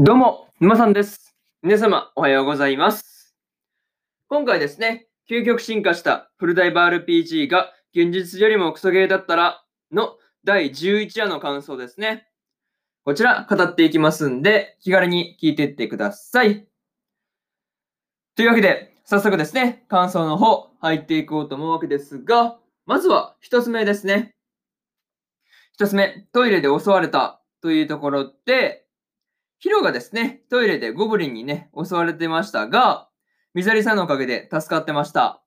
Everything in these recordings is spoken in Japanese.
どうも、沼さんです。皆様、おはようございます。今回ですね、究極進化したフルダイバー RPG が現実よりもクソゲーだったらの第11話の感想ですね。こちら、語っていきますんで、気軽に聞いていってください。というわけで、早速ですね、感想の方、入っていこうと思うわけですが、まずは一つ目ですね。一つ目、トイレで襲われたというところで、ヒロがですね、トイレでゴブリンにね、襲われてましたが、ミザリさんのおかげで助かってました。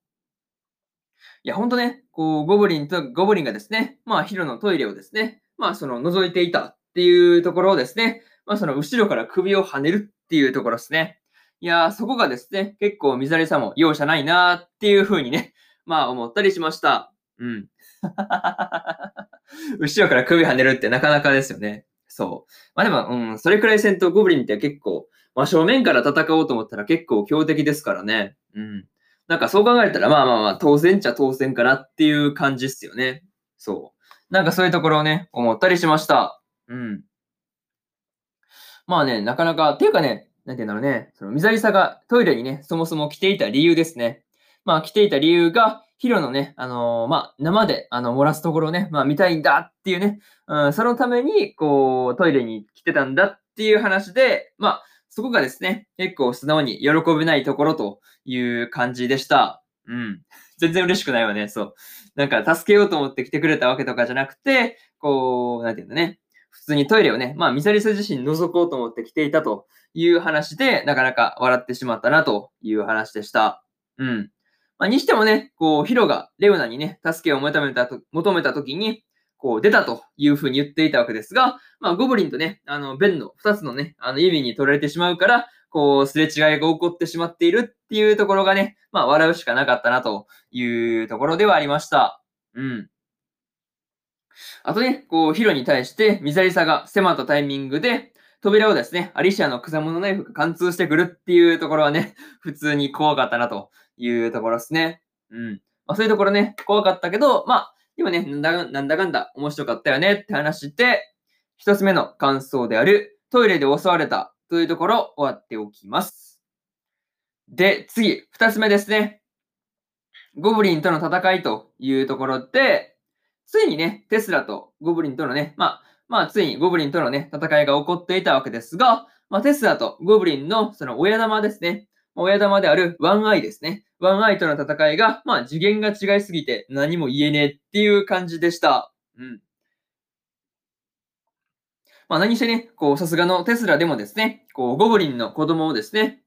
いや、ほんとね、こう、ゴブリンと、ゴブリンがですね、まあ、ヒロのトイレをですね、まあ、その、覗いていたっていうところをですね、まあ、その、後ろから首を跳ねるっていうところですね。いやー、そこがですね、結構ミザリさんも容赦ないなーっていう風にね、まあ、思ったりしました。うん。後ろから首跳ねるってなかなかですよね。そう。まあでも、うん、それくらい戦闘ゴブリンって結構、まあ正面から戦おうと思ったら結構強敵ですからね。うん。なんかそう考えたら、まあまあまあ、当然っちゃ当然かなっていう感じっすよね。そう。なんかそういうところをね、思ったりしました。うん。まあね、なかなか、っていうかね、なんていうんだろうね、その、ミザリサがトイレにね、そもそも来ていた理由ですね。まあ来ていた理由が、ヒロのね、あのーまあ、生で、あの、漏らすところをね、まあ見たいんだっていうね、うん、そのために、こう、トイレに来てたんだっていう話で、まあ、そこがですね、結構素直に喜べないところという感じでした。うん。全然嬉しくないわね、そう。なんか、助けようと思って来てくれたわけとかじゃなくて、こう、なんていうんだね。普通にトイレをね、まあ、ミサリサ自身覗こうと思って来ていたという話で、なかなか笑ってしまったなという話でした。うん。まあ、にしてもね、こう、ヒロがレオナにね、助けを求めたと、求めたときに、こう、出たというふうに言っていたわけですが、まあ、ゴブリンとね、あの、ベンの二つのね、あの、指に取られてしまうから、こう、すれ違いが起こってしまっているっていうところがね、まあ、笑うしかなかったなというところではありました。うん。あとね、こう、ヒロに対して、ミザリサが迫ったタイミングで、扉をですね、アリシアの草物ナイフが貫通してくるっていうところはね、普通に怖かったなというところですね。うん。まあ、そういうところね、怖かったけど、まあ、でもね、なんだかんだ面白かったよねって話で、一つ目の感想である、トイレで襲われたというところ終わっておきます。で、次、二つ目ですね。ゴブリンとの戦いというところで、ついにね、テスラとゴブリンとのね、まあ、まあ、ついにゴブリンとのね、戦いが起こっていたわけですが、まあ、テスラとゴブリンのその親玉ですね。親玉であるワンアイですね。ワンアイとの戦いが、まあ次元が違いすぎて何も言えねえっていう感じでした。うん。まあ何してね、こうさすがのテスラでもですね、こうゴブリンの子供をですね、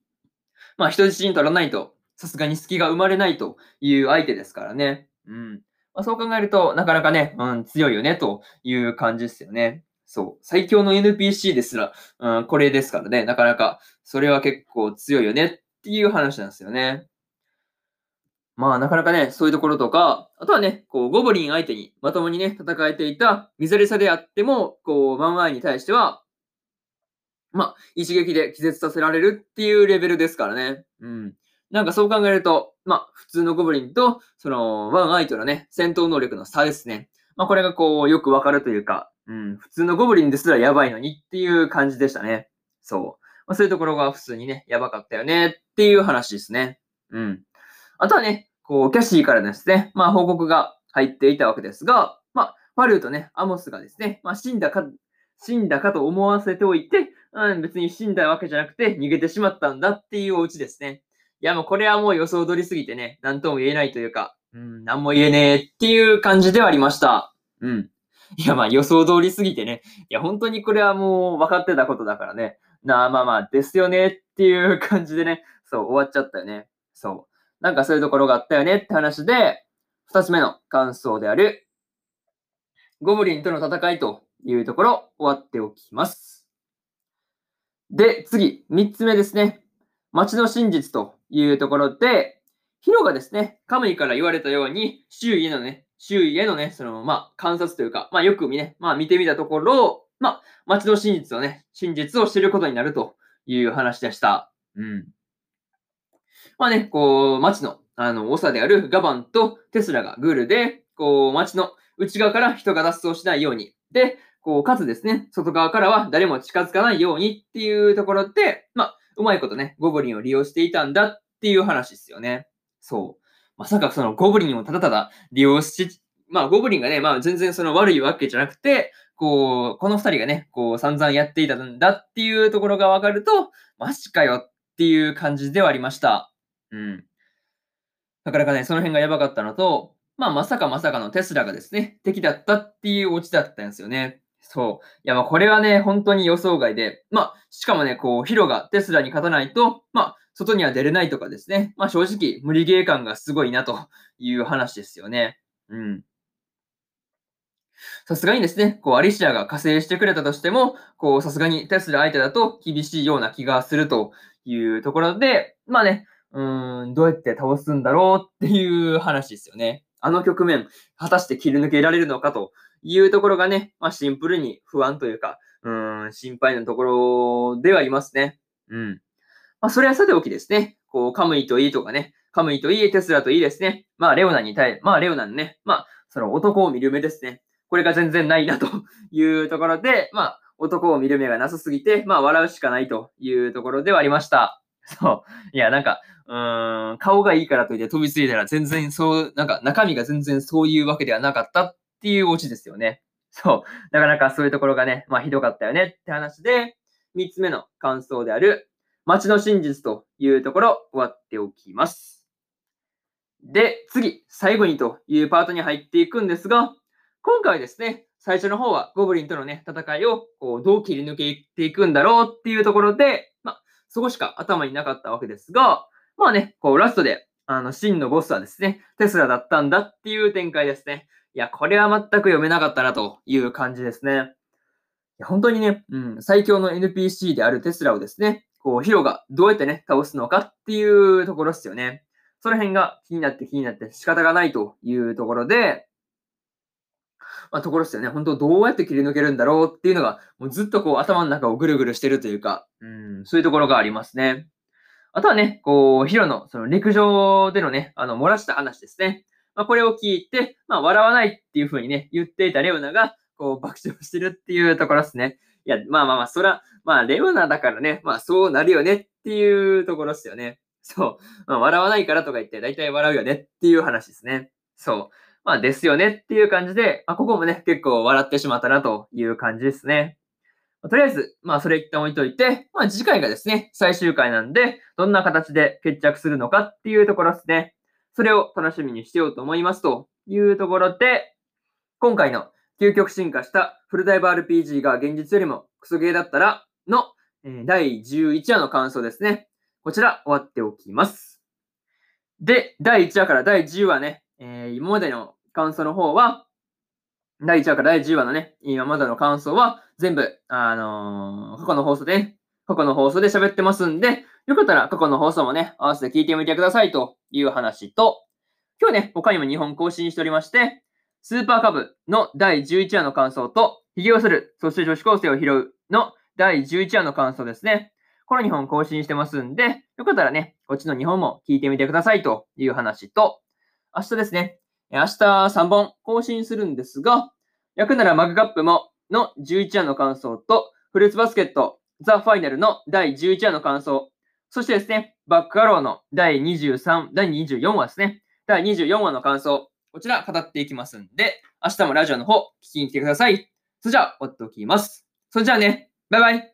まあ人質に取らないと、さすがに隙が生まれないという相手ですからね。うん。まあそう考えると、なかなかね、うん、強いよねという感じですよね。そう。最強の NPC ですら、うん、これですからね、なかなか、それは結構強いよねっていう話なんですよね。まあ、なかなかね、そういうところとか、あとはね、こう、ゴブリン相手にまともにね、戦えていたミザリサであっても、こう、ワンアイに対しては、まあ、一撃で気絶させられるっていうレベルですからね。うん。なんかそう考えると、まあ、普通のゴブリンと、その、ワンアイとのね、戦闘能力の差ですね。まあ、これがこう、よくわかるというか、うん、普通のゴブリンですらやばいのにっていう感じでしたね。そう。まあ、そういうところが普通にね、やばかったよねっていう話ですね。うん。あとはね、こう、キャシーからですね、まあ、報告が入っていたわけですが、まあ、ファルーとね、アモスがですね、まあ、死んだか、死んだかと思わせておいて、うん、別に死んだわけじゃなくて逃げてしまったんだっていうお家ですね。いや、もうこれはもう予想通りすぎてね、なんとも言えないというか、うん、なんも言えねえっていう感じではありました。うん。いや、まあ予想通りすぎてね。いや、本当にこれはもう分かってたことだからね。なあ、まあまあ、ですよねっていう感じでね、そう、終わっちゃったよね。そう。なんかそういうところがあったよねって話で、二つ目の感想である、ゴブリンとの戦いというところ、終わっておきます。で、次、三つ目ですね。街の真実というところで、ヒロがですね、カムイから言われたように、周囲へのね、周囲へのね、その、まあ、観察というか、まあ、よく見ね、まあ、見てみたところ、まあ、街の真実をね、真実を知ることになるという話でした。うん。まあね、こう、街の、あの、長であるガバンとテスラがグールで、こう、街の内側から人が脱走しないように。で、こう、かつですね、外側からは誰も近づかないようにっていうところで、まあ、うまいことね、ゴブリンを利用していたんだっていう話ですよね。そう。まさかそのゴブリンをただただ利用し、まあ、ゴブリンがね、まあ、全然その悪いわけじゃなくて、こう、この二人がね、こう、散々やっていたんだっていうところがわかると、マジかよっていう感じではありました。うん。なかなかね、その辺がやばかったのと、まあ、まさかまさかのテスラがですね、敵だったっていうオチだったんですよね。そう。いや、まあ、これはね、本当に予想外で、まあ、しかもね、こう、ヒロがテスラに勝たないと、まあ、外には出れないとかですね。まあ、正直、無理ゲー感がすごいなという話ですよね。うん。さすがにですね、こう、アリシアが加勢してくれたとしても、こう、さすがにテスラ相手だと厳しいような気がするというところで、まあね、うん、どうやって倒すんだろうっていう話ですよね。あの局面、果たして切り抜けられるのかというところがね、まあシンプルに不安というか、うん、心配なところではいますね。うん。まあそれはさておきですね、こう、カムイといいとかね、カムイといい、テスラといいですね。まあレオナに対、まあレオナのね、まあその男を見る目ですね。これが全然ないなというところで、まあ男を見る目がなさすぎて、まあ笑うしかないというところではありました。そう。いや、なんか、うーん、顔がいいからといって飛びついたら全然そう、なんか中身が全然そういうわけではなかったっていうオチですよね。そう。なかなかそういうところがね、まあひどかったよねって話で、三つ目の感想である、街の真実というところ終わっておきます。で、次、最後にというパートに入っていくんですが、今回ですね、最初の方はゴブリンとのね、戦いをこうどう切り抜けていくんだろうっていうところで、そこしか頭になかったわけですが、まあね、こう、ラストで、あの、真のボスはですね、テスラだったんだっていう展開ですね。いや、これは全く読めなかったなという感じですね。いや本当にね、うん、最強の NPC であるテスラをですね、こう、ヒロがどうやってね、倒すのかっていうところですよね。その辺が気になって気になって仕方がないというところで、まあ、ところですよね。本当どうやって切り抜けるんだろうっていうのが、もうずっとこう頭の中をぐるぐるしてるというか、うん、そういうところがありますね。あとはね、こう、ヒロの、その陸上でのね、あの、漏らした話ですね。まあ、これを聞いて、まあ、笑わないっていう風にね、言っていたレオナが、こう、爆笑してるっていうところですね。いや、まあまあまあ、そら、まあ、レオナだからね、まあ、そうなるよねっていうところですよね。そう。まあ、笑わないからとか言って、だいたい笑うよねっていう話ですね。そう。まあ、ですよねっていう感じで、まあ、ここもね、結構笑ってしまったなという感じですね。まとりあえず、まあ、それ一旦置いといて、まあ、次回がですね、最終回なんで、どんな形で決着するのかっていうところですね。それを楽しみにしてようと思いますというところで、今回の究極進化したフルダイブ RPG が現実よりもクソゲーだったらの、え第11話の感想ですね。こちら終わっておきます。で、第1話から第10話ね、えー、今までの感想の方は、第1話から第10話のね、今までの感想は、全部、あのー、過去の放送で、過去の放送で喋ってますんで、よかったら過去の放送もね、合わせて聞いてみてくださいという話と、今日ね、他にも2本更新しておりまして、スーパーカブの第11話の感想と、髭をする、そして女子高生を拾うの第11話の感想ですね。この2本更新してますんで、よかったらね、こっちの2本も聞いてみてくださいという話と、明日ですね、明日3本更新するんですが、焼くならマグカップもの11話の感想と、フルーツバスケット、ザ・ファイナルの第11話の感想、そしてですね、バックアローの第23、第24話ですね、第24話の感想、こちら語っていきますんで、明日もラジオの方聞きに来てください。それじゃあ、終わっておきます。それじゃあね、バイバイ。